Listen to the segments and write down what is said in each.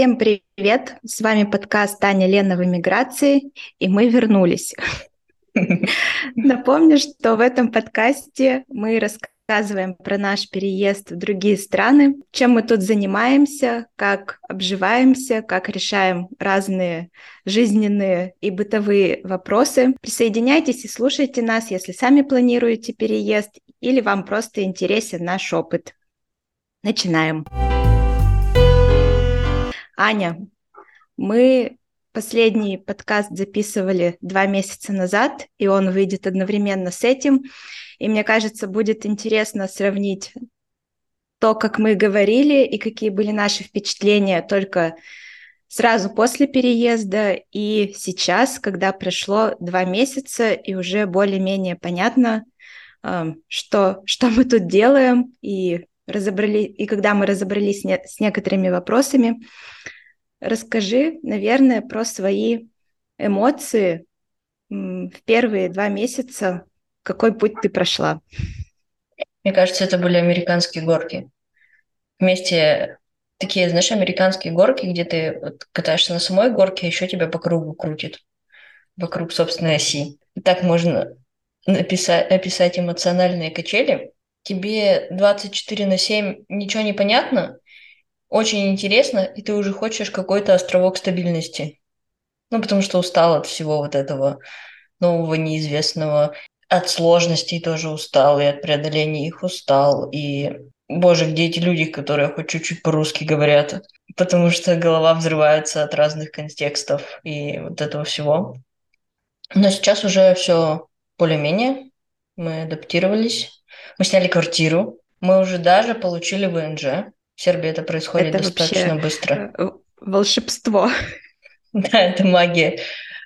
Всем привет! С вами подкаст Таня Лена в эмиграции, и мы вернулись. Напомню, что в этом подкасте мы рассказываем про наш переезд в другие страны, чем мы тут занимаемся, как обживаемся, как решаем разные жизненные и бытовые вопросы. Присоединяйтесь и слушайте нас, если сами планируете переезд или вам просто интересен наш опыт. Начинаем. Начинаем. Аня, мы последний подкаст записывали два месяца назад, и он выйдет одновременно с этим. И мне кажется, будет интересно сравнить то, как мы говорили и какие были наши впечатления только сразу после переезда и сейчас, когда прошло два месяца и уже более-менее понятно, эм, что, что мы тут делаем и разобрали, и когда мы разобрались не, с некоторыми вопросами, расскажи, наверное, про свои эмоции в первые два месяца. Какой путь ты прошла? Мне кажется, это были американские горки. Вместе такие, знаешь, американские горки, где ты катаешься на самой горке, а еще тебя по кругу крутит, вокруг собственной оси. И так можно написать, описать эмоциональные качели, тебе 24 на 7 ничего не понятно, очень интересно, и ты уже хочешь какой-то островок стабильности. Ну, потому что устал от всего вот этого нового, неизвестного. От сложностей тоже устал, и от преодоления их устал. И, боже, где эти люди, которые хоть чуть-чуть по-русски говорят? Потому что голова взрывается от разных контекстов и вот этого всего. Но сейчас уже все более-менее. Мы адаптировались мы сняли квартиру, мы уже даже получили ВНЖ. В Сербии это происходит это достаточно быстро. Э, волшебство. Да, это магия.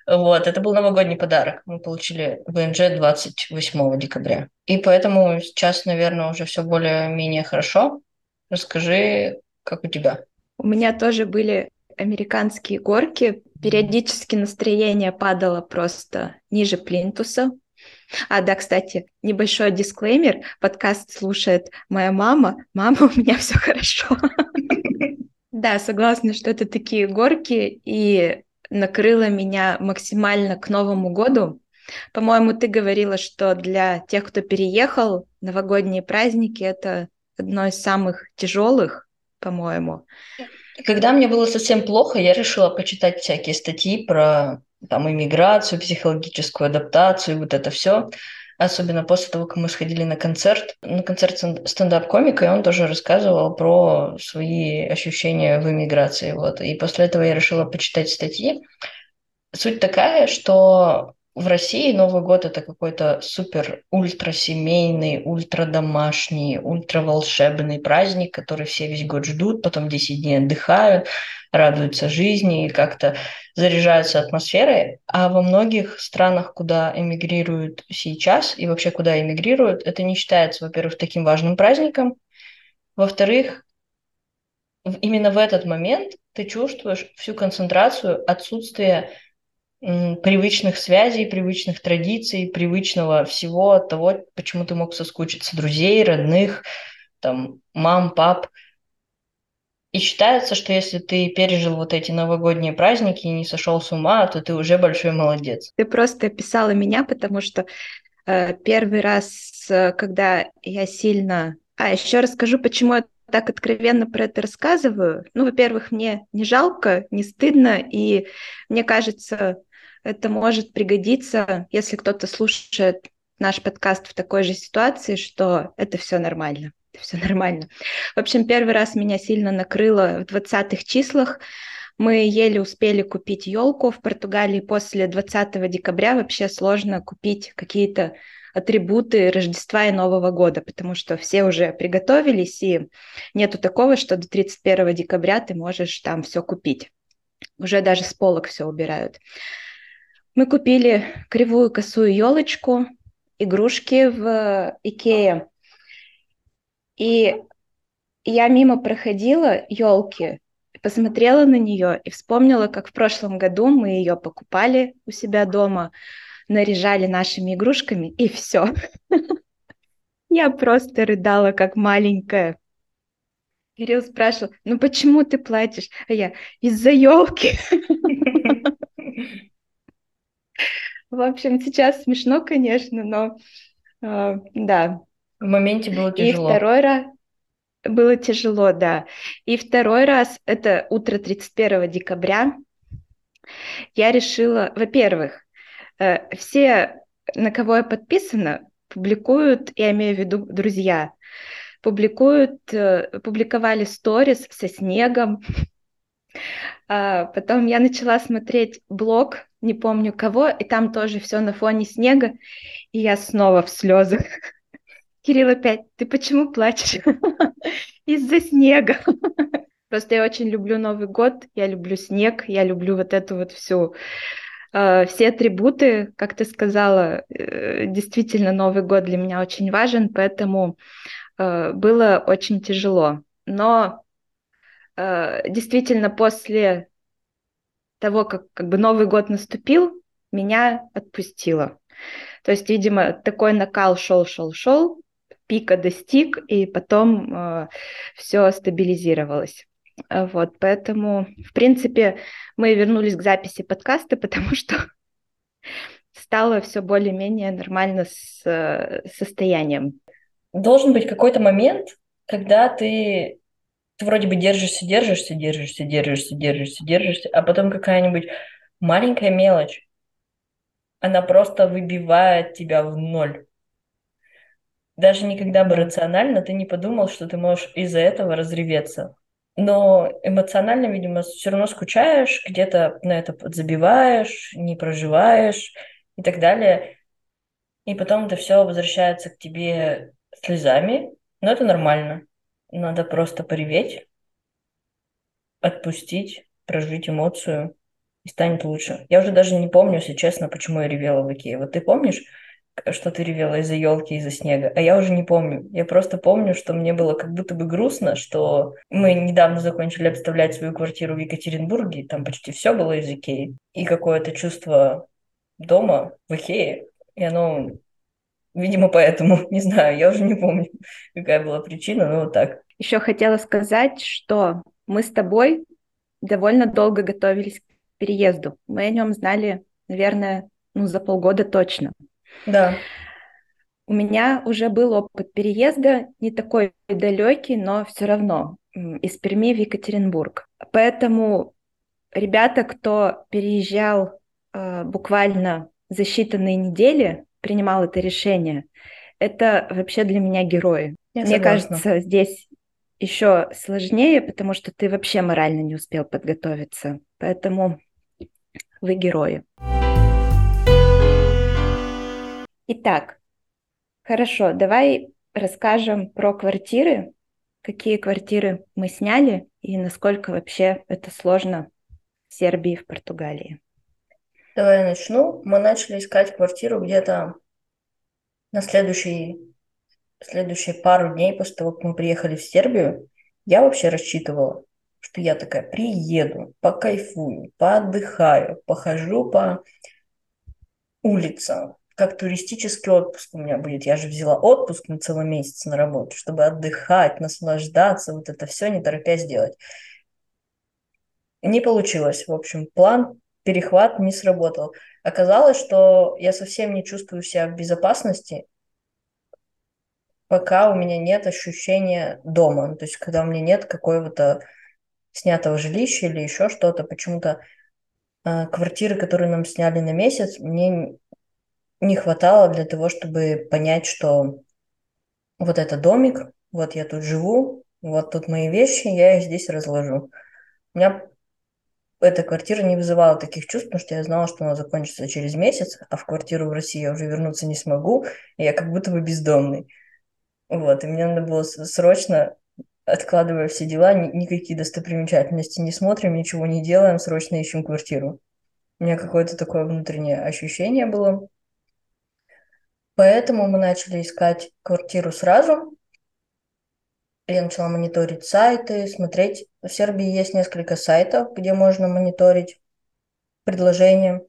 Вот, это был новогодний подарок. Мы получили ВНЖ 28 декабря. И поэтому сейчас, наверное, уже все более-менее хорошо. Расскажи, как у тебя? У меня тоже были американские горки. Периодически настроение падало просто ниже плинтуса. А, да, кстати, небольшой дисклеймер. Подкаст слушает моя мама. Мама, у меня все хорошо. Да, согласна, что это такие горки, и накрыло меня максимально к Новому году. По-моему, ты говорила, что для тех, кто переехал, новогодние праздники — это одно из самых тяжелых, по-моему. Когда мне было совсем плохо, я решила почитать всякие статьи про там иммиграцию, психологическую адаптацию, вот это все. Особенно после того, как мы сходили на концерт, на концерт стендап-комика, и он тоже рассказывал про свои ощущения в иммиграции. Вот. И после этого я решила почитать статьи. Суть такая, что в России Новый год это какой-то супер ультрасемейный, ультрадомашний, ультраволшебный праздник, который все весь год ждут, потом 10 дней отдыхают, радуются жизни и как-то заряжаются атмосферой. А во многих странах, куда эмигрируют сейчас и вообще куда эмигрируют, это не считается, во-первых, таким важным праздником. Во-вторых, именно в этот момент ты чувствуешь всю концентрацию отсутствия привычных связей, привычных традиций, привычного всего того, почему ты мог соскучиться, друзей, родных, там, мам, пап. И считается, что если ты пережил вот эти новогодние праздники и не сошел с ума, то ты уже большой молодец. Ты просто описала меня, потому что э, первый раз, э, когда я сильно... А, еще расскажу, почему я так откровенно про это рассказываю. Ну, во-первых, мне не жалко, не стыдно, и мне кажется, это может пригодиться, если кто-то слушает наш подкаст в такой же ситуации, что это все нормально. Все нормально. В общем, первый раз меня сильно накрыло в 20-х числах. Мы еле успели купить елку в Португалии после 20 декабря. Вообще сложно купить какие-то атрибуты Рождества и Нового года, потому что все уже приготовились, и нету такого, что до 31 декабря ты можешь там все купить. Уже даже с полок все убирают. Мы купили кривую косую елочку, игрушки в Икее. И я мимо проходила елки, посмотрела на нее и вспомнила, как в прошлом году мы ее покупали у себя дома, наряжали нашими игрушками, и все. Я просто рыдала, как маленькая. Кирилл спрашивал, ну почему ты плачешь? А я, из-за елки. В общем, сейчас смешно, конечно, но э, да. В моменте было тяжело. И второй раз было тяжело, да. И второй раз, это утро 31 декабря, я решила, во-первых, э, все, на кого я подписана, публикуют, я имею в виду друзья, публикуют, э, публиковали сторис со снегом. А потом я начала смотреть блог, не помню кого, и там тоже все на фоне снега, и я снова в слезах. Кирилл опять, ты почему плачешь? Из-за снега. Просто я очень люблю Новый год, я люблю снег, я люблю вот эту вот всю э, все атрибуты, как ты сказала, э, действительно Новый год для меня очень важен, поэтому э, было очень тяжело. Но действительно после того, как, как бы Новый год наступил, меня отпустило. То есть, видимо, такой накал шел, шел, шел, пика достиг, и потом э, все стабилизировалось. Вот, поэтому, в принципе, мы вернулись к записи подкаста, потому что стало все более-менее нормально с э, состоянием. Должен быть какой-то момент, когда ты, ты вроде бы держишься, держишься, держишься, держишься, держишься, держишься, а потом какая-нибудь маленькая мелочь, она просто выбивает тебя в ноль. Даже никогда бы рационально ты не подумал, что ты можешь из-за этого разреветься но эмоционально, видимо, все равно скучаешь, где-то на это забиваешь, не проживаешь и так далее. И потом это все возвращается к тебе слезами, но это нормально. Надо просто пореветь, отпустить, прожить эмоцию, и станет лучше. Я уже даже не помню, если честно, почему я ревела в Икее. Вот ты помнишь? Что ты ревела из-за елки, из-за снега. А я уже не помню. Я просто помню, что мне было как будто бы грустно, что мы недавно закончили обставлять свою квартиру в Екатеринбурге, там почти все было из Икеи. И какое-то чувство дома в Икее, и оно, видимо, поэтому, не знаю, я уже не помню, какая была причина, но вот так. Еще хотела сказать, что мы с тобой довольно долго готовились к переезду. Мы о нем знали, наверное, ну, за полгода точно. Да. У меня уже был опыт переезда, не такой далекий, но все равно из Перми в Екатеринбург. Поэтому ребята, кто переезжал э, буквально за считанные недели, принимал это решение, это вообще для меня герои. Я Мне согласна. кажется, здесь еще сложнее, потому что ты вообще морально не успел подготовиться. Поэтому вы герои. Итак, хорошо, давай расскажем про квартиры, какие квартиры мы сняли и насколько вообще это сложно в Сербии в Португалии. Давай я начну. Мы начали искать квартиру где-то на следующий, следующие пару дней после того, как мы приехали в Сербию. Я вообще рассчитывала, что я такая приеду, покайфую, поотдыхаю, похожу по улицам, как туристический отпуск у меня будет. Я же взяла отпуск на целый месяц на работу, чтобы отдыхать, наслаждаться, вот это все не торопясь делать. Не получилось. В общем, план перехват не сработал. Оказалось, что я совсем не чувствую себя в безопасности, пока у меня нет ощущения дома. Ну, то есть, когда у меня нет какого-то снятого жилища или еще что-то, почему-то э, квартиры, которые нам сняли на месяц, мне не хватало для того, чтобы понять, что вот это домик, вот я тут живу, вот тут мои вещи, я их здесь разложу. У меня эта квартира не вызывала таких чувств, потому что я знала, что она закончится через месяц, а в квартиру в России я уже вернуться не смогу, и я как будто бы бездомный. Вот, и мне надо было срочно, откладывая все дела, ни, никакие достопримечательности не смотрим, ничего не делаем, срочно ищем квартиру. У меня какое-то такое внутреннее ощущение было. Поэтому мы начали искать квартиру сразу. Я начала мониторить сайты, смотреть. В Сербии есть несколько сайтов, где можно мониторить предложения.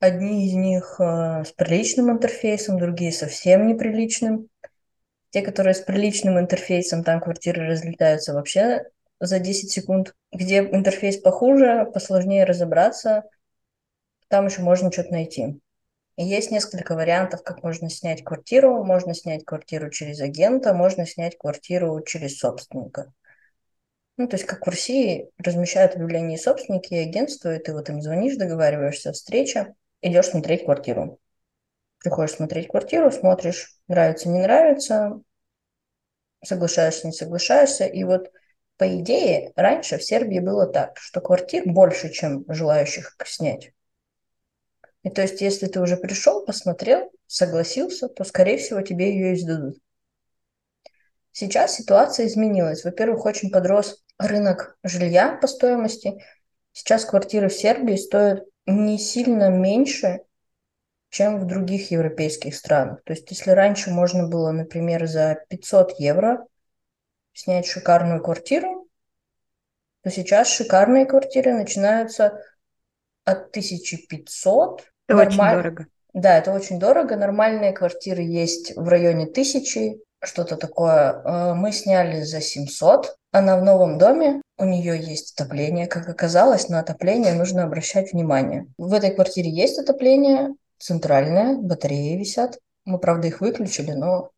Одни из них э, с приличным интерфейсом, другие совсем неприличным. Те, которые с приличным интерфейсом, там квартиры разлетаются вообще за 10 секунд. Где интерфейс похуже, посложнее разобраться, там еще можно что-то найти. И есть несколько вариантов, как можно снять квартиру. Можно снять квартиру через агента, можно снять квартиру через собственника. Ну, то есть, как в России размещают объявление собственники, и агентство, и ты вот им звонишь, договариваешься о встрече, идешь смотреть квартиру. Приходишь смотреть квартиру, смотришь, нравится, не нравится, соглашаешься, не соглашаешься. И вот по идее, раньше в Сербии было так, что квартир больше, чем желающих снять. И то есть, если ты уже пришел, посмотрел, согласился, то, скорее всего, тебе ее издадут. Сейчас ситуация изменилась. Во-первых, очень подрос рынок жилья по стоимости. Сейчас квартиры в Сербии стоят не сильно меньше, чем в других европейских странах. То есть, если раньше можно было, например, за 500 евро снять шикарную квартиру, то сейчас шикарные квартиры начинаются от 1500. Это Нормаль... очень дорого. Да, это очень дорого. Нормальные квартиры есть в районе 1000, что-то такое. Э, мы сняли за 700. Она в новом доме, у нее есть отопление. Как оказалось, на отопление нужно обращать внимание. В этой квартире есть отопление, центральное, батареи висят. Мы, правда, их выключили, но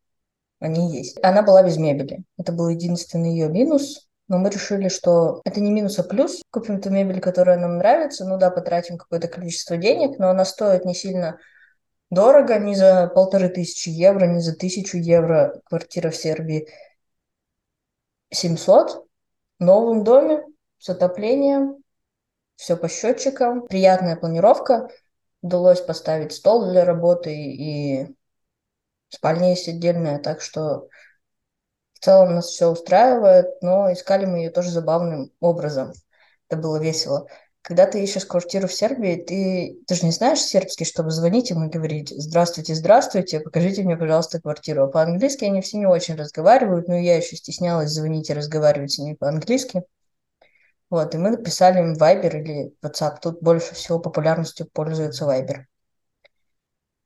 они есть. Она была без мебели. Это был единственный ее минус. Но мы решили, что это не минус, а плюс. Купим ту мебель, которая нам нравится. Ну да, потратим какое-то количество денег, но она стоит не сильно дорого, не за полторы тысячи евро, не за тысячу евро. Квартира в Сербии 700 в новом доме с отоплением, все по счетчикам, приятная планировка. Удалось поставить стол для работы и спальня есть отдельная, так что в целом нас все устраивает, но искали мы ее тоже забавным образом. Это было весело. Когда ты ищешь квартиру в Сербии, ты, ты же не знаешь сербский, чтобы звонить им и говорить «Здравствуйте, здравствуйте, покажите мне, пожалуйста, квартиру». А по-английски они все не очень разговаривают, но я еще стеснялась звонить и разговаривать с ними по-английски. Вот, и мы написали им Viber или WhatsApp. Тут больше всего популярностью пользуется Viber.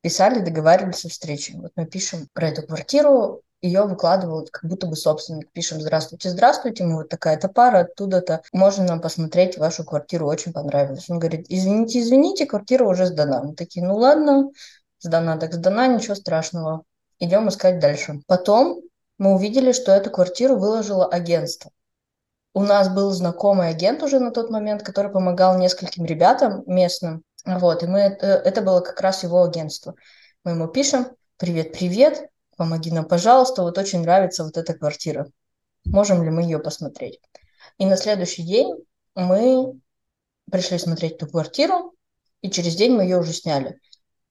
Писали, договаривались о встрече. Вот мы пишем про эту квартиру, ее выкладывают как будто бы собственник. Пишем «Здравствуйте, здравствуйте, мы вот такая-то пара, оттуда-то. Можно нам посмотреть вашу квартиру, очень понравилось». Он говорит «Извините, извините, квартира уже сдана». Мы такие «Ну ладно, сдана, так сдана, ничего страшного. Идем искать дальше». Потом мы увидели, что эту квартиру выложило агентство. У нас был знакомый агент уже на тот момент, который помогал нескольким ребятам местным. Вот, и мы, это, это было как раз его агентство. Мы ему пишем, привет, привет, помоги нам, пожалуйста, вот очень нравится вот эта квартира. Можем ли мы ее посмотреть? И на следующий день мы пришли смотреть эту квартиру, и через день мы ее уже сняли.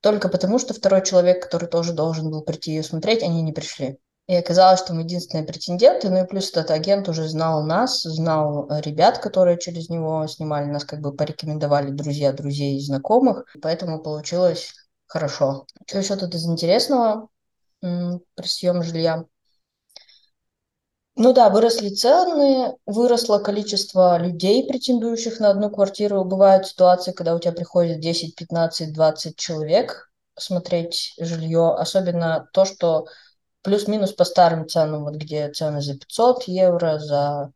Только потому, что второй человек, который тоже должен был прийти ее смотреть, они не пришли. И оказалось, что мы единственные претенденты, ну и плюс этот агент уже знал нас, знал ребят, которые через него снимали, нас как бы порекомендовали друзья, друзей и знакомых, поэтому получилось хорошо. Что еще тут из интересного? При съеме жилья. Ну да, выросли цены, выросло количество людей, претендующих на одну квартиру. Бывают ситуации, когда у тебя приходит 10, 15, 20 человек смотреть жилье. Особенно то, что плюс-минус по старым ценам, вот где цены за 500 евро, за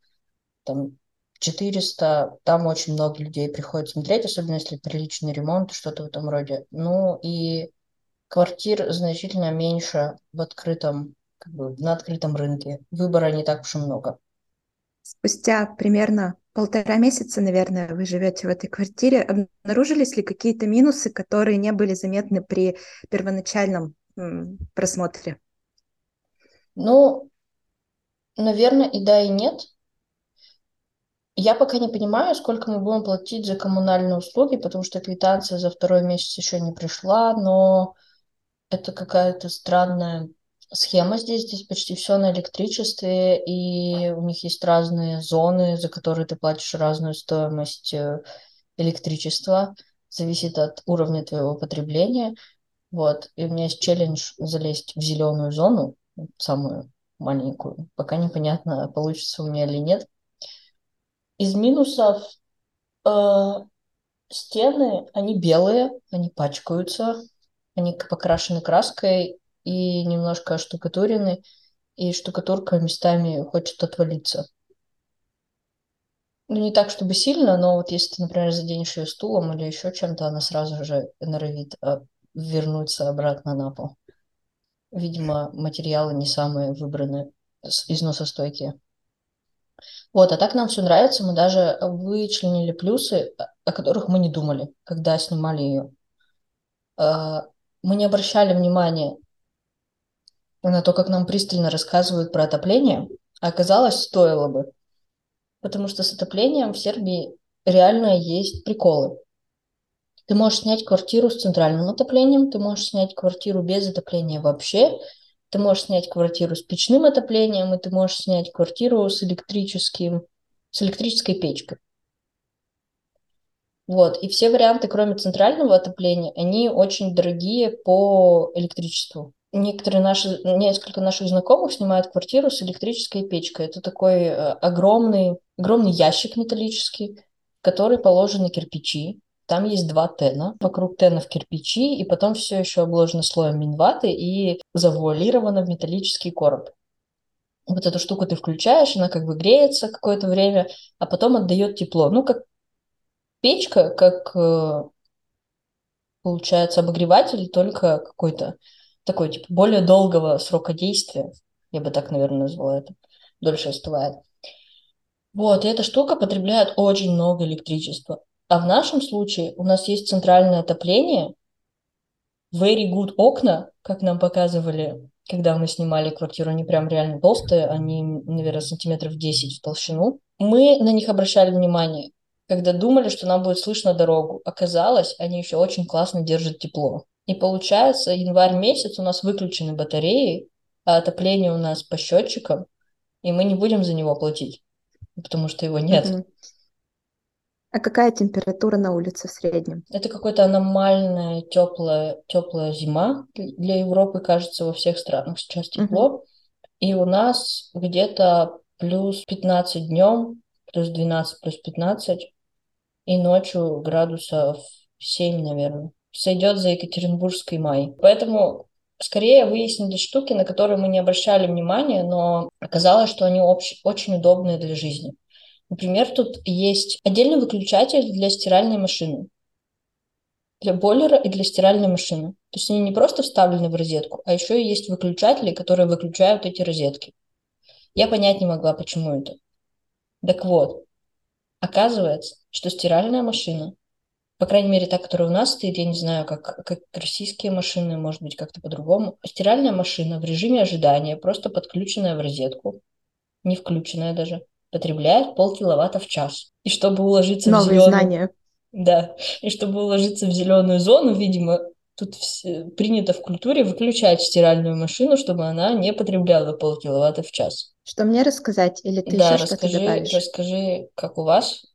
там, 400, там очень много людей приходит смотреть, особенно если приличный ремонт, что-то в этом роде. Ну и квартир значительно меньше в открытом, как бы, на открытом рынке. Выбора не так уж и много. Спустя примерно полтора месяца, наверное, вы живете в этой квартире. Обнаружились ли какие-то минусы, которые не были заметны при первоначальном просмотре? Ну, наверное, и да, и нет. Я пока не понимаю, сколько мы будем платить за коммунальные услуги, потому что квитанция за второй месяц еще не пришла, но это какая-то странная схема здесь. Здесь почти все на электричестве, и у них есть разные зоны, за которые ты платишь разную стоимость э, электричества. Зависит от уровня твоего потребления. Вот. И у меня есть челлендж залезть в зеленую зону, самую маленькую. Пока непонятно, получится у меня или нет. Из минусов э, стены, они белые, они пачкаются, они покрашены краской и немножко штукатурены. и штукатурка местами хочет отвалиться. Ну, не так, чтобы сильно, но вот если ты, например, заденешь ее стулом или еще чем-то, она сразу же норовит а, вернуться обратно на пол. Видимо, материалы не самые выбранные, износостойкие. Вот, а так нам все нравится. Мы даже вычленили плюсы, о которых мы не думали, когда снимали ее. Мы не обращали внимания на то, как нам пристально рассказывают про отопление, а оказалось, стоило бы. Потому что с отоплением в Сербии реально есть приколы. Ты можешь снять квартиру с центральным отоплением, ты можешь снять квартиру без отопления вообще, ты можешь снять квартиру с печным отоплением, и ты можешь снять квартиру с электрическим, с электрической печкой. Вот, и все варианты, кроме центрального отопления, они очень дорогие по электричеству некоторые наши, несколько наших знакомых снимают квартиру с электрической печкой. Это такой э, огромный, огромный ящик металлический, в который положены кирпичи. Там есть два тена, вокруг тенов кирпичи, и потом все еще обложено слоем минваты и завуалировано в металлический короб. Вот эту штуку ты включаешь, она как бы греется какое-то время, а потом отдает тепло. Ну, как печка, как э, получается обогреватель, только какой-то такой, типа, более долгого срока действия. Я бы так, наверное, назвала это. Дольше остывает. Вот, и эта штука потребляет очень много электричества. А в нашем случае у нас есть центральное отопление, very good окна, как нам показывали, когда мы снимали квартиру, они прям реально толстые, они, наверное, сантиметров 10 в толщину. Мы на них обращали внимание, когда думали, что нам будет слышно дорогу. Оказалось, они еще очень классно держат тепло. И получается, январь месяц у нас выключены батареи, а отопление у нас по счетчикам, и мы не будем за него платить, потому что его нет. А какая температура на улице в среднем? Это какая-то аномальная теплая, теплая зима для Европы, кажется, во всех странах сейчас тепло. Угу. И у нас где-то плюс 15 днем, плюс 12, плюс 15, и ночью градусов 7, наверное сойдет за Екатеринбургский май. Поэтому скорее выяснили штуки, на которые мы не обращали внимания, но оказалось, что они общ- очень удобные для жизни. Например, тут есть отдельный выключатель для стиральной машины, для бойлера и для стиральной машины. То есть они не просто вставлены в розетку, а еще и есть выключатели, которые выключают эти розетки. Я понять не могла, почему это. Так вот, оказывается, что стиральная машина по крайней мере, та, которая у нас стоит, я не знаю, как, как российские машины, может быть, как-то по-другому. Стиральная машина в режиме ожидания, просто подключенная в розетку, не включенная даже, потребляет полкиловатта в час. И чтобы уложиться Новые в зеленую... знания. Да, и чтобы уложиться в зеленую зону, видимо, тут все... принято в культуре выключать стиральную машину, чтобы она не потребляла полкиловатта в час. Что мне рассказать? Или ты да, еще что-то добавишь? расскажи, как у вас.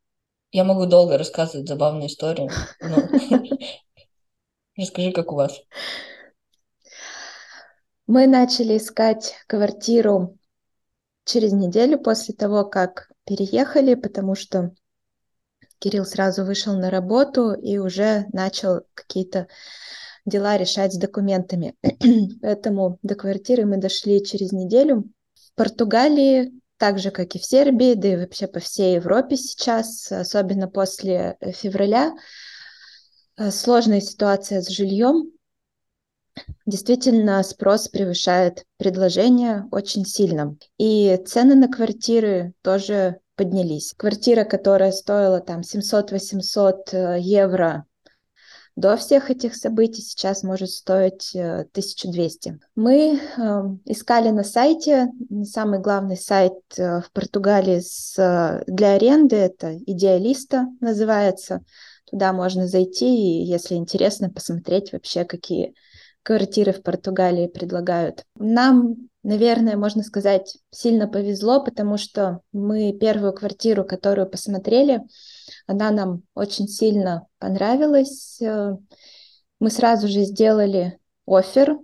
Я могу долго рассказывать забавные истории. Ну, расскажи, как у вас. Мы начали искать квартиру через неделю после того, как переехали, потому что Кирилл сразу вышел на работу и уже начал какие-то дела решать с документами. Поэтому до квартиры мы дошли через неделю. Португалии так же, как и в Сербии, да и вообще по всей Европе сейчас, особенно после э, февраля, э, сложная ситуация с жильем. Действительно, спрос превышает предложение очень сильно. И цены на квартиры тоже поднялись. Квартира, которая стоила там 700-800 э, евро до всех этих событий сейчас может стоить 1200. Э, Мы э, искали на сайте, самый главный сайт э, в Португалии с, э, для аренды, это Идеалиста называется. Туда можно зайти и, если интересно, посмотреть вообще, какие квартиры в Португалии предлагают. Нам, наверное, можно сказать, сильно повезло, потому что мы первую квартиру, которую посмотрели, она нам очень сильно понравилась. Э, мы сразу же сделали офер,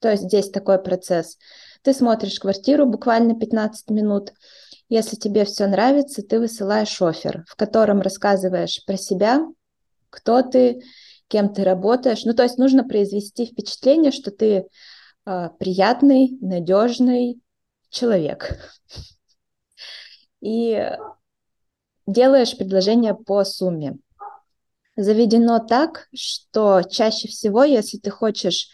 то есть здесь такой процесс. Ты смотришь квартиру буквально 15 минут. Если тебе все нравится, ты высылаешь офер, в котором рассказываешь про себя, кто ты, кем ты работаешь. Ну, то есть нужно произвести впечатление, что ты э, приятный, надежный, человек. И делаешь предложение по сумме. Заведено так, что чаще всего, если ты хочешь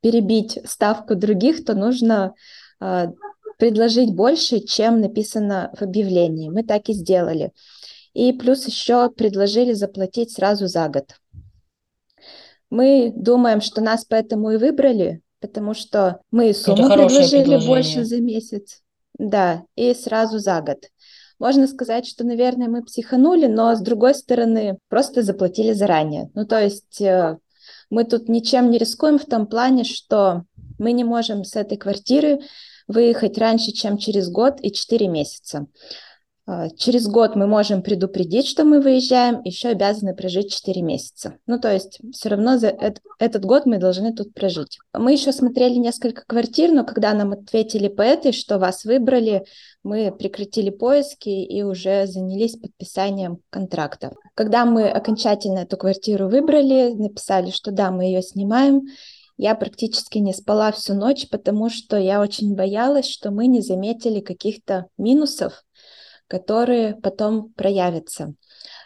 перебить ставку других, то нужно э, предложить больше, чем написано в объявлении. Мы так и сделали. И плюс еще предложили заплатить сразу за год. Мы думаем, что нас поэтому и выбрали, потому что мы сумму предложили больше за месяц. Да, и сразу за год. Можно сказать, что, наверное, мы психанули, но с другой стороны, просто заплатили заранее. Ну, то есть э, мы тут ничем не рискуем в том плане, что мы не можем с этой квартиры выехать раньше, чем через год и 4 месяца. А, через год мы можем предупредить, что мы выезжаем, еще обязаны прожить 4 месяца. Ну, то есть все равно за этот год мы должны тут прожить. Мы еще смотрели несколько квартир, но когда нам ответили по этой, что вас выбрали, мы прекратили поиски и уже занялись подписанием контракта. Когда мы окончательно эту квартиру выбрали, написали, что да, мы ее снимаем, я практически не спала всю ночь, потому что я очень боялась, что мы не заметили каких-то минусов, которые потом проявятся.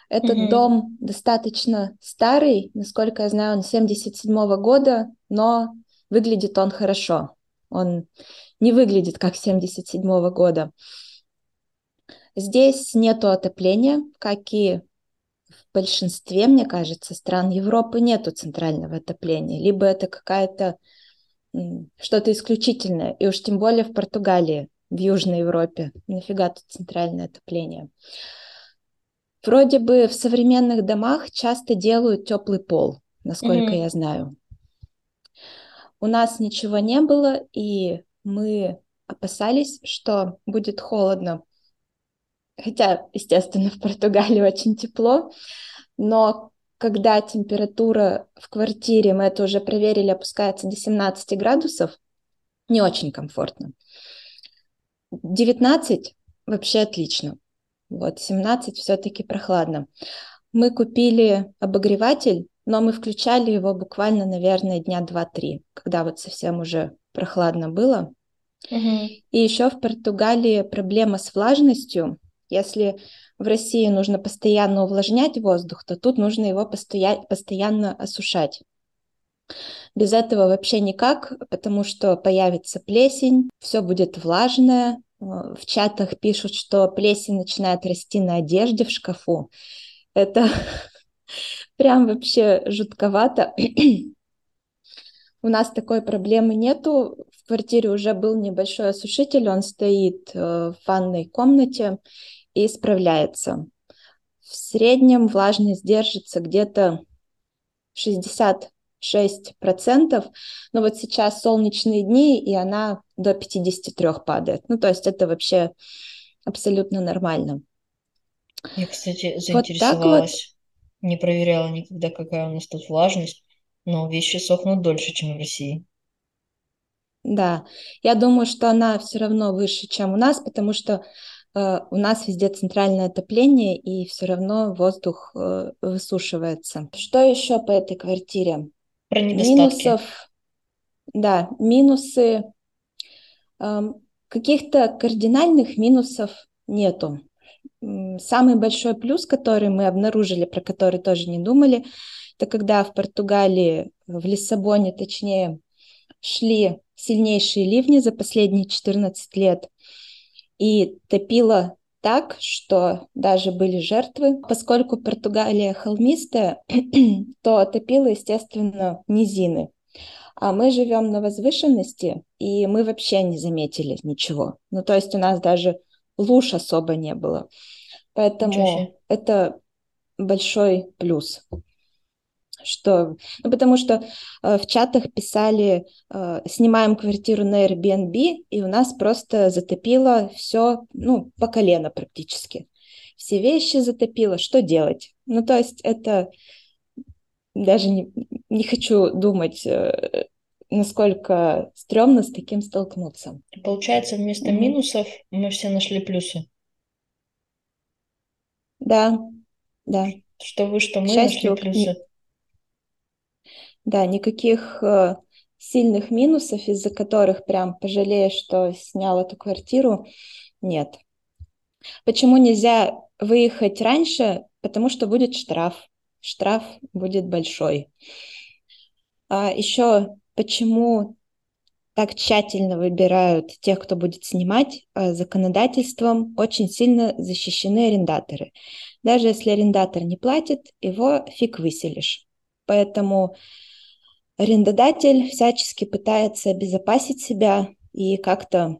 Этот mm-hmm. дом достаточно старый, насколько я знаю, он 77 -го года, но выглядит он хорошо. Он не выглядит как 77 -го года. Здесь нету отопления, как и в большинстве, мне кажется, стран Европы нету центрального отопления. Либо это какая-то что-то исключительное, и уж тем более в Португалии в Южной Европе. Нафига тут центральное отопление? Вроде бы в современных домах часто делают теплый пол, насколько mm-hmm. я знаю. У нас ничего не было, и мы опасались, что будет холодно. Хотя, естественно, в Португалии очень тепло, но когда температура в квартире, мы это уже проверили, опускается до 17 градусов, не очень комфортно. 19 вообще отлично. Вот 17 все-таки прохладно. Мы купили обогреватель, но мы включали его буквально, наверное, дня 2-3, когда вот совсем уже прохладно было. Угу. И еще в Португалии проблема с влажностью. Если в России нужно постоянно увлажнять воздух, то тут нужно его постоя- постоянно осушать. Без этого вообще никак, потому что появится плесень, все будет влажное. Э, в чатах пишут, что плесень начинает расти на одежде в шкафу. Это прям вообще жутковато. У нас такой проблемы нету. В квартире уже был небольшой осушитель, он стоит э, в ванной комнате и справляется. В среднем влажность держится где-то 60 6%, но вот сейчас солнечные дни, и она до 53 падает. Ну, то есть это вообще абсолютно нормально. Я, кстати, заинтересовалась. Вот вот. Не проверяла никогда, какая у нас тут влажность, но вещи сохнут дольше, чем в России. Да, я думаю, что она все равно выше, чем у нас, потому что э, у нас везде центральное отопление, и все равно воздух э, высушивается. Что еще по этой квартире? Про недостатки. Минусов, да, минусы. Эм, каких-то кардинальных минусов нету. Самый большой плюс, который мы обнаружили, про который тоже не думали, это когда в Португалии, в Лиссабоне точнее, шли сильнейшие ливни за последние 14 лет, и топило так, что даже были жертвы. Поскольку Португалия холмистая, то топило, естественно, низины. А мы живем на возвышенности, и мы вообще не заметили ничего. Ну, то есть у нас даже луж особо не было. Поэтому это большой плюс что, ну, потому что э, в чатах писали, э, снимаем квартиру на Airbnb, и у нас просто затопило все, ну, по колено практически. Все вещи затопило, что делать? Ну, то есть это даже не, не хочу думать, э, насколько стрёмно с таким столкнуться. Получается, вместо mm-hmm. минусов мы все нашли плюсы. Да, да. Что вы, что мы счастью, нашли плюсы. Да, никаких э, сильных минусов, из-за которых прям пожалеешь, что снял эту квартиру, нет. Почему нельзя выехать раньше? Потому что будет штраф. Штраф будет большой. А еще почему так тщательно выбирают тех, кто будет снимать, а законодательством очень сильно защищены арендаторы. Даже если арендатор не платит, его фиг выселишь. Поэтому арендодатель всячески пытается обезопасить себя и как-то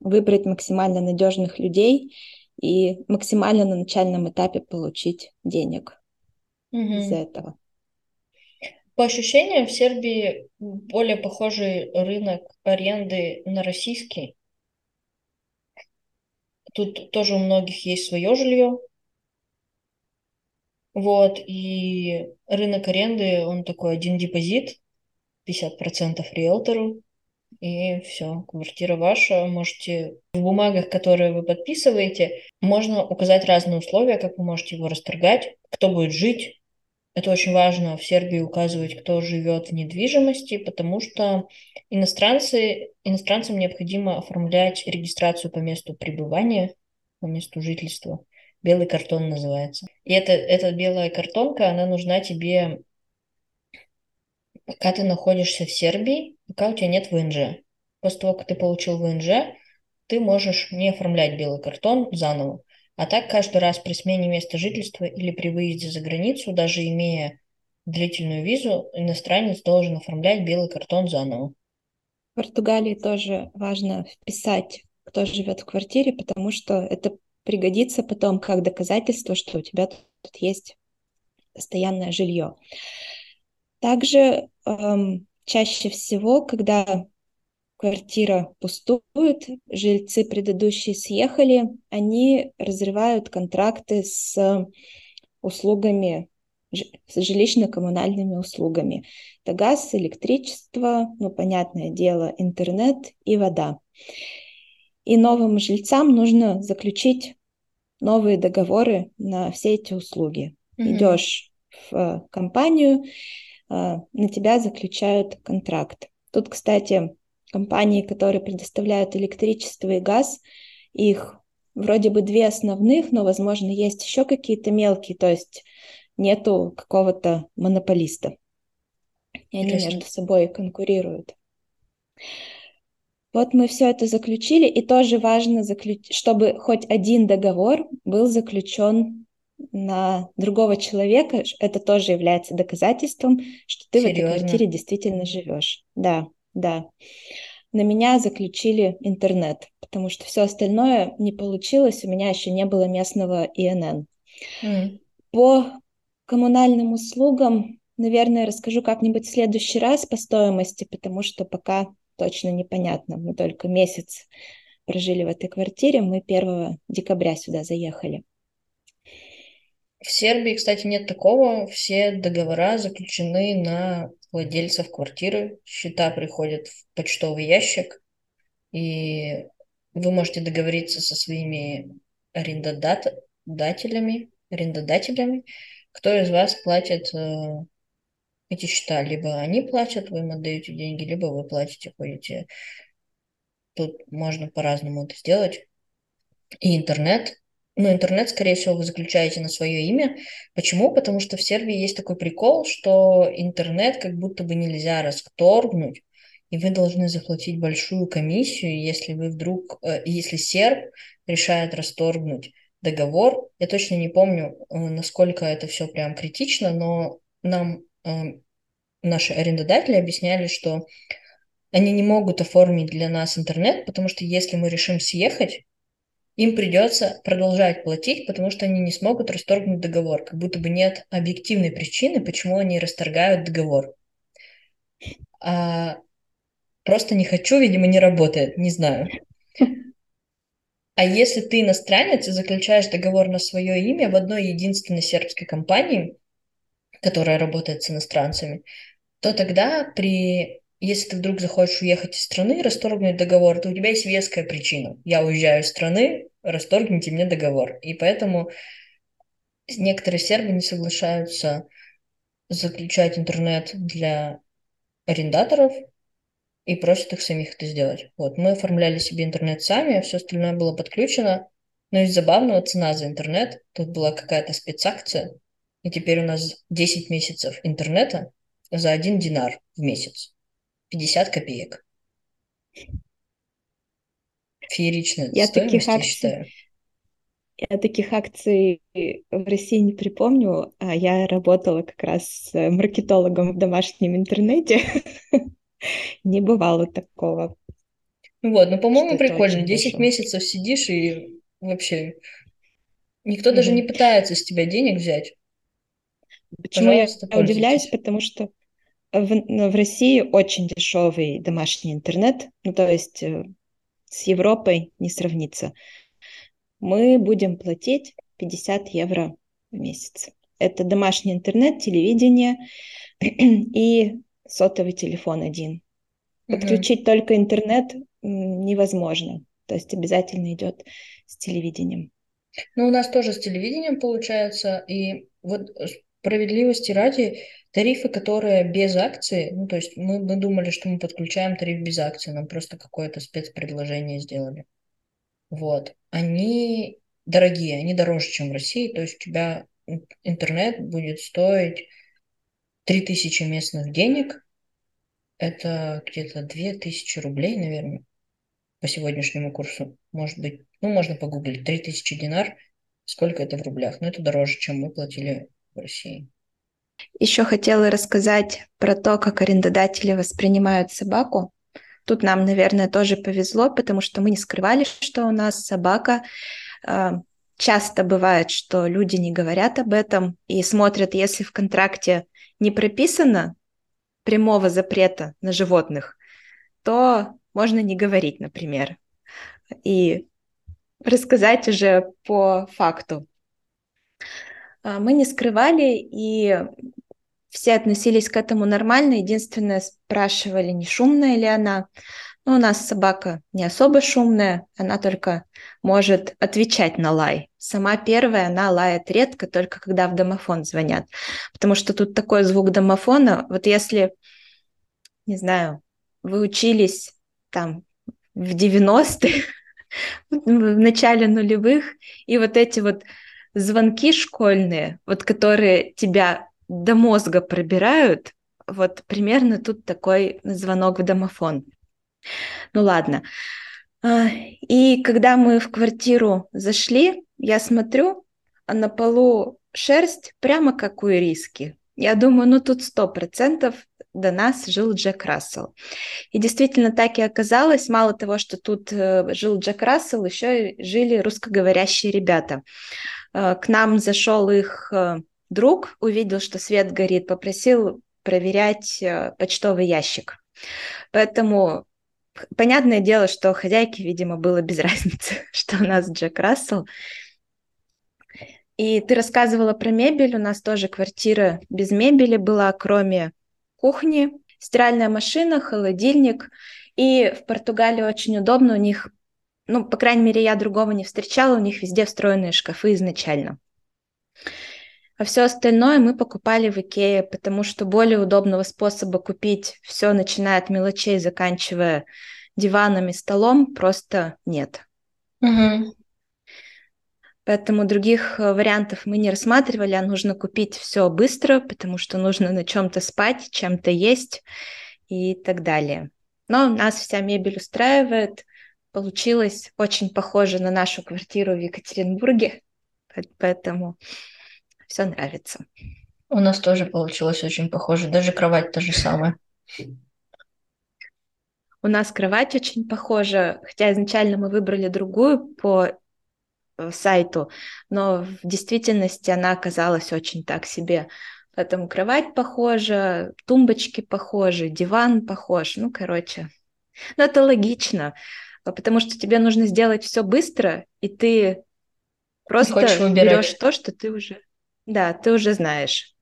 выбрать максимально надежных людей и максимально на начальном этапе получить денег угу. из этого. По ощущениям, в Сербии более похожий рынок аренды на российский. Тут тоже у многих есть свое жилье. Вот, и рынок аренды, он такой один депозит, 50% риэлтору, и все, квартира ваша. Можете в бумагах, которые вы подписываете, можно указать разные условия, как вы можете его расторгать, кто будет жить. Это очень важно в Сербии указывать, кто живет в недвижимости, потому что иностранцы, иностранцам необходимо оформлять регистрацию по месту пребывания, по месту жительства. Белый картон называется. И это, эта белая картонка, она нужна тебе пока ты находишься в Сербии, пока у тебя нет ВНЖ. После того, как ты получил ВНЖ, ты можешь не оформлять белый картон заново. А так каждый раз при смене места жительства или при выезде за границу, даже имея длительную визу, иностранец должен оформлять белый картон заново. В Португалии тоже важно вписать, кто живет в квартире, потому что это пригодится потом как доказательство, что у тебя тут есть постоянное жилье. Также эм, чаще всего, когда квартира пустует, жильцы предыдущие съехали, они разрывают контракты с услугами, с жилищно-коммунальными услугами. Это газ, электричество, ну, понятное дело, интернет и вода. И новым жильцам нужно заключить новые договоры на все эти услуги. Mm-hmm. Идешь в компанию, а, на тебя заключают контракт. Тут, кстати, компании, которые предоставляют электричество и газ, их вроде бы две основных, но, возможно, есть еще какие-то мелкие, то есть нету какого-то монополиста. И они между собой конкурируют. Вот мы все это заключили, и тоже важно, заключ... чтобы хоть один договор был заключен на другого человека, это тоже является доказательством, что ты Серьезно? в этой квартире действительно живешь. Да, да. На меня заключили интернет, потому что все остальное не получилось, у меня еще не было местного ИНН. Mm. По коммунальным услугам, наверное, расскажу как-нибудь в следующий раз по стоимости, потому что пока точно непонятно. Мы только месяц прожили в этой квартире, мы 1 декабря сюда заехали. В Сербии, кстати, нет такого. Все договора заключены на владельцев квартиры. Счета приходят в почтовый ящик, и вы можете договориться со своими арендодателями, арендодателями, кто из вас платит э, эти счета. Либо они платят, вы им отдаете деньги, либо вы платите, ходите. Тут можно по-разному это сделать. И интернет ну, интернет, скорее всего, вы заключаете на свое имя. Почему? Потому что в Сербии есть такой прикол, что интернет как будто бы нельзя расторгнуть, и вы должны заплатить большую комиссию, если вы вдруг, э, если серб решает расторгнуть договор. Я точно не помню, э, насколько это все прям критично, но нам наши арендодатели объясняли, что они не могут оформить для нас интернет, потому что если мы решим съехать, им придется продолжать платить, потому что они не смогут расторгнуть договор, как будто бы нет объективной причины, почему они расторгают договор. А просто не хочу, видимо, не работает, не знаю. А если ты иностранец и заключаешь договор на свое имя в одной единственной сербской компании, которая работает с иностранцами, то тогда при если ты вдруг захочешь уехать из страны, расторгнуть договор, то у тебя есть веская причина. Я уезжаю из страны, расторгните мне договор. И поэтому некоторые сербы не соглашаются заключать интернет для арендаторов и просят их самих это сделать. Вот, мы оформляли себе интернет сами, а все остальное было подключено. Но из забавного цена за интернет, тут была какая-то спецакция, и теперь у нас 10 месяцев интернета за один динар в месяц. 50 копеек. Фееричная я стоимость, таких я акций, считаю. Я таких акций в России не припомню, а я работала как раз маркетологом в домашнем интернете. Не бывало такого. Ну вот, ну, по-моему, прикольно. 10 дешево. месяцев сидишь и вообще никто даже не пытается с тебя денег взять. Почему Пожалуйста, я удивляюсь? Потому что в, в России очень дешевый домашний интернет, ну то есть э, с Европой не сравнится. Мы будем платить 50 евро в месяц. Это домашний интернет, телевидение и сотовый телефон один. Подключить mm-hmm. только интернет невозможно. То есть обязательно идет с телевидением. Ну, у нас тоже с телевидением получается. И вот справедливости ради, тарифы, которые без акции, ну, то есть мы, мы думали, что мы подключаем тариф без акции, нам просто какое-то спецпредложение сделали. Вот. Они дорогие, они дороже, чем в России. То есть у тебя интернет будет стоить 3000 местных денег, это где-то 2000 рублей, наверное, по сегодняшнему курсу. Может быть, ну, можно погуглить, 3000 динар, сколько это в рублях. Но это дороже, чем мы платили в России. Еще хотела рассказать про то, как арендодатели воспринимают собаку. Тут нам, наверное, тоже повезло, потому что мы не скрывали, что у нас собака. А, часто бывает, что люди не говорят об этом и смотрят, если в контракте не прописано прямого запрета на животных, то можно не говорить, например, и рассказать уже по факту. А, мы не скрывали, и все относились к этому нормально. Единственное, спрашивали, не шумная ли она. Но у нас собака не особо шумная, она только может отвечать на лай. Сама первая, она лает редко, только когда в домофон звонят. Потому что тут такой звук домофона. Вот если, не знаю, вы учились там в 90-х, в начале нулевых, и вот эти вот звонки школьные, вот которые тебя до мозга пробирают, вот примерно тут такой звонок в домофон. Ну ладно. А, и когда мы в квартиру зашли, я смотрю, а на полу шерсть прямо как у ириски. Я думаю, ну тут сто процентов до нас жил Джек Рассел. И действительно так и оказалось. Мало того, что тут э, жил Джек Рассел, еще и жили русскоговорящие ребята. Э, к нам зашел их э, друг, увидел, что свет горит, попросил проверять почтовый ящик. Поэтому понятное дело, что хозяйке, видимо, было без разницы, что у нас Джек Рассел. И ты рассказывала про мебель. У нас тоже квартира без мебели была, кроме кухни, стиральная машина, холодильник. И в Португалии очень удобно. У них, ну, по крайней мере, я другого не встречала. У них везде встроенные шкафы изначально. А все остальное мы покупали в Икее, потому что более удобного способа купить все, начиная от мелочей, заканчивая диванами, столом, просто нет. Угу. Поэтому других э, вариантов мы не рассматривали, а нужно купить все быстро, потому что нужно на чем-то спать, чем-то есть и так далее. Но нас вся мебель устраивает. Получилось очень похоже на нашу квартиру в Екатеринбурге, поэтому все нравится. У нас тоже получилось очень похоже, даже кровать та же самая. У нас кровать очень похожа, хотя изначально мы выбрали другую по сайту, но в действительности она оказалась очень так себе. Поэтому кровать похожа, тумбочки похожи, диван похож. Ну, короче, ну это логично, потому что тебе нужно сделать все быстро, и ты просто берешь то, что ты уже да, ты уже знаешь,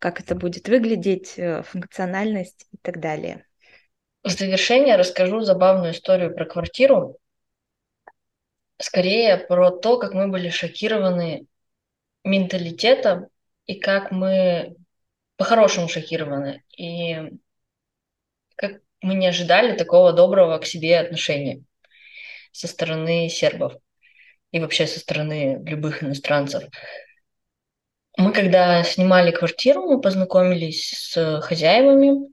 как это будет выглядеть, э, функциональность и так далее. В завершение расскажу забавную историю про квартиру. Скорее про то, как мы были шокированы менталитетом и как мы по-хорошему шокированы. И мы не ожидали такого доброго к себе отношения со стороны сербов и вообще со стороны любых иностранцев. Мы когда снимали квартиру, мы познакомились с хозяевами.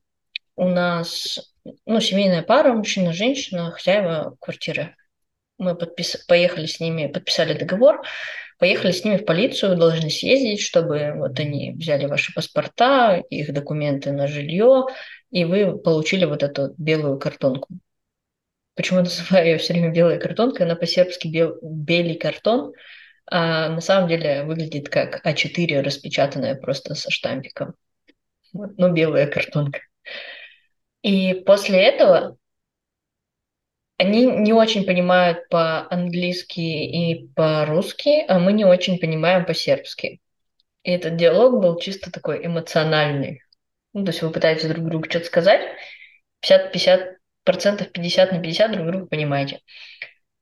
У нас ну, семейная пара, мужчина, женщина, хозяева квартиры. Мы подпис... поехали с ними, подписали договор, поехали с ними в полицию, должны съездить, чтобы вот они взяли ваши паспорта, их документы на жилье, и вы получили вот эту белую картонку. Почему я называю ее все время белой картонкой? Она по-сербски бел... белый картон, а на самом деле выглядит как А4 распечатанная просто со штампиком. Вот, но белая картонка. И после этого они не очень понимают по-английски и по-русски, а мы не очень понимаем по-сербски. И этот диалог был чисто такой эмоциональный. Ну, то есть вы пытаетесь друг другу что-то сказать, 50-50, процентов 50 на 50 друг друга понимаете.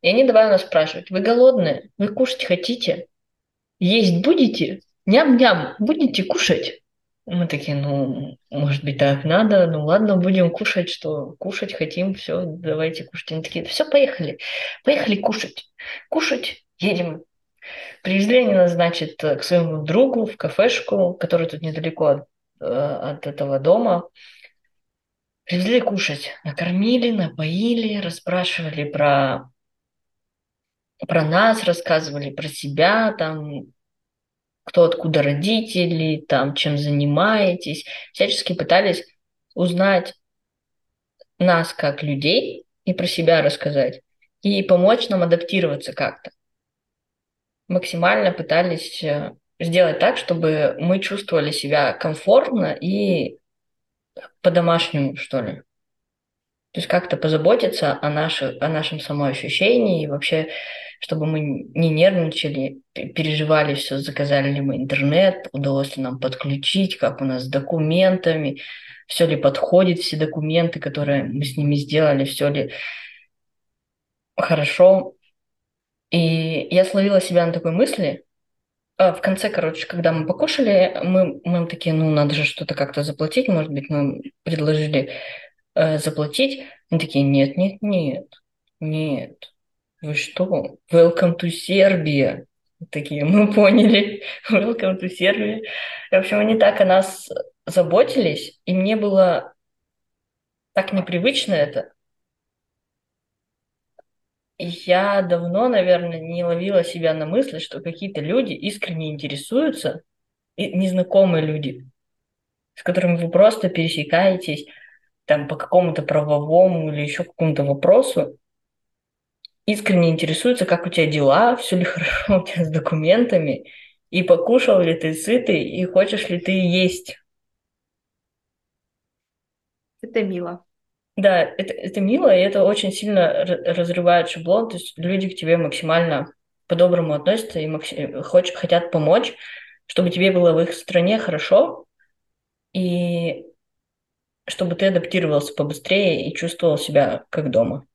И они давай нас спрашивают, вы голодные? Вы кушать хотите? Есть будете? Ням-ням, будете кушать? Мы такие, ну, может быть, так надо, ну ладно, будем кушать, что кушать хотим, все, давайте кушать. Они такие, все, поехали, поехали кушать. Кушать, едем. Привезли они нас, значит, к своему другу в кафешку, который тут недалеко от, э, от этого дома. Привезли кушать, накормили, напоили, расспрашивали про, про нас, рассказывали про себя, там, кто откуда родители, там, чем занимаетесь, всячески пытались узнать нас как людей и про себя рассказать, и помочь нам адаптироваться как-то. Максимально пытались э, сделать так, чтобы мы чувствовали себя комфортно и по-домашнему, что ли. То есть как-то позаботиться о, наших, о нашем самоощущении и вообще чтобы мы не нервничали, переживали все, заказали ли мы интернет, удалось ли нам подключить, как у нас с документами, все ли подходит, все документы, которые мы с ними сделали, все ли хорошо. И я словила себя на такой мысли, а в конце, короче, когда мы покушали, мы, мы такие, ну, надо же что-то как-то заплатить, может быть, мы предложили э, заплатить. Они такие, нет, нет, нет, нет, вы что? Welcome to Serbia. Такие, мы поняли. Welcome to Serbia. В общем, они так о нас заботились, и мне было так непривычно это. я давно, наверное, не ловила себя на мысли, что какие-то люди искренне интересуются, и незнакомые люди, с которыми вы просто пересекаетесь там по какому-то правовому или еще какому-то вопросу, искренне интересуется, как у тебя дела, все ли хорошо у тебя с документами, и покушал ли ты сытый, и хочешь ли ты есть. Это мило. Да, это, это мило, и это очень сильно разрывает шаблон, то есть люди к тебе максимально по-доброму относятся и максим... хоч... хотят помочь, чтобы тебе было в их стране хорошо, и чтобы ты адаптировался побыстрее и чувствовал себя как дома.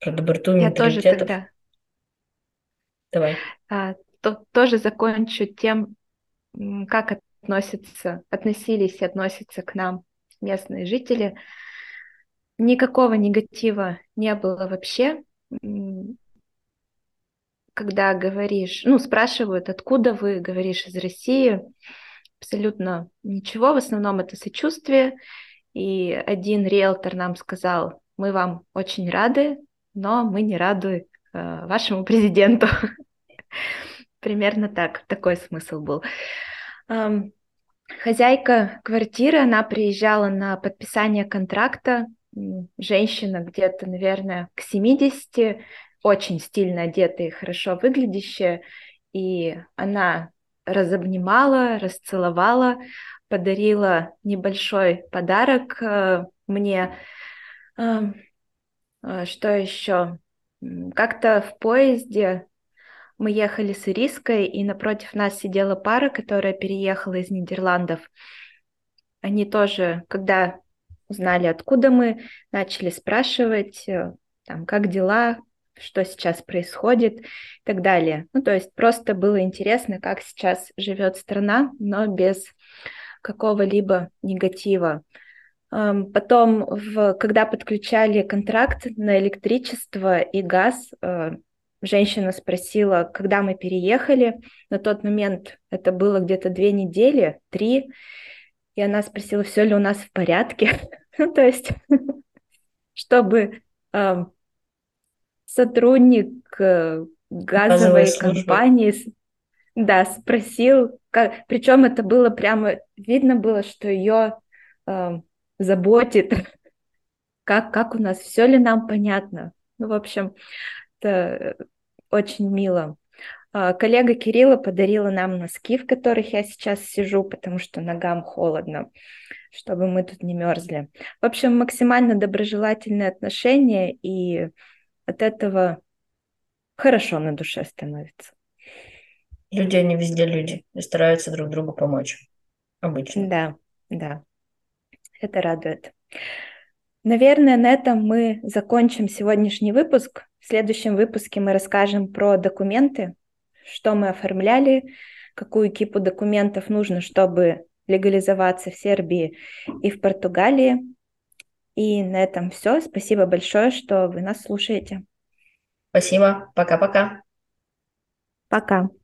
Про доброту Я тоже тогда. Давай. А, то, тоже закончу тем, как относятся, относились и относятся к нам местные жители. Никакого негатива не было вообще. Когда говоришь, ну, спрашивают, откуда вы, говоришь, из России, абсолютно ничего, в основном это сочувствие. И один риэлтор нам сказал, мы вам очень рады, но мы не рады э, вашему президенту. Примерно так, такой смысл был. Эм, хозяйка квартиры, она приезжала на подписание контракта, женщина где-то, наверное, к 70, очень стильно одетая хорошо выглядящая, и она разобнимала, расцеловала, подарила небольшой подарок э, мне. Э, а, что еще? Как-то в поезде мы ехали с Ириской, и напротив нас сидела пара, которая переехала из Нидерландов. Они тоже, когда узнали, откуда мы, начали спрашивать, э, там, как дела, что сейчас происходит и так далее. Ну, то есть просто было интересно, как сейчас живет страна, но без какого-либо негатива. Потом, в, когда подключали контракт на электричество и газ, э, женщина спросила, когда мы переехали. На тот момент это было где-то две недели, три. И она спросила, все ли у нас в порядке. ну, то есть, чтобы э, сотрудник э, газовой компании да, спросил, как, причем это было прямо, видно было, что ее э, заботит, как, как у нас, все ли нам понятно. Ну, в общем, это очень мило. А, коллега Кирилла подарила нам носки, в которых я сейчас сижу, потому что ногам холодно, чтобы мы тут не мерзли. В общем, максимально доброжелательные отношения, и от этого хорошо на душе становится. Люди, они везде люди, и стараются друг другу помочь. Обычно. Да, да. Это радует. Наверное, на этом мы закончим сегодняшний выпуск. В следующем выпуске мы расскажем про документы, что мы оформляли, какую кипу документов нужно, чтобы легализоваться в Сербии и в Португалии. И на этом все. Спасибо большое, что вы нас слушаете. Спасибо. Пока-пока. Пока. -пока. Пока.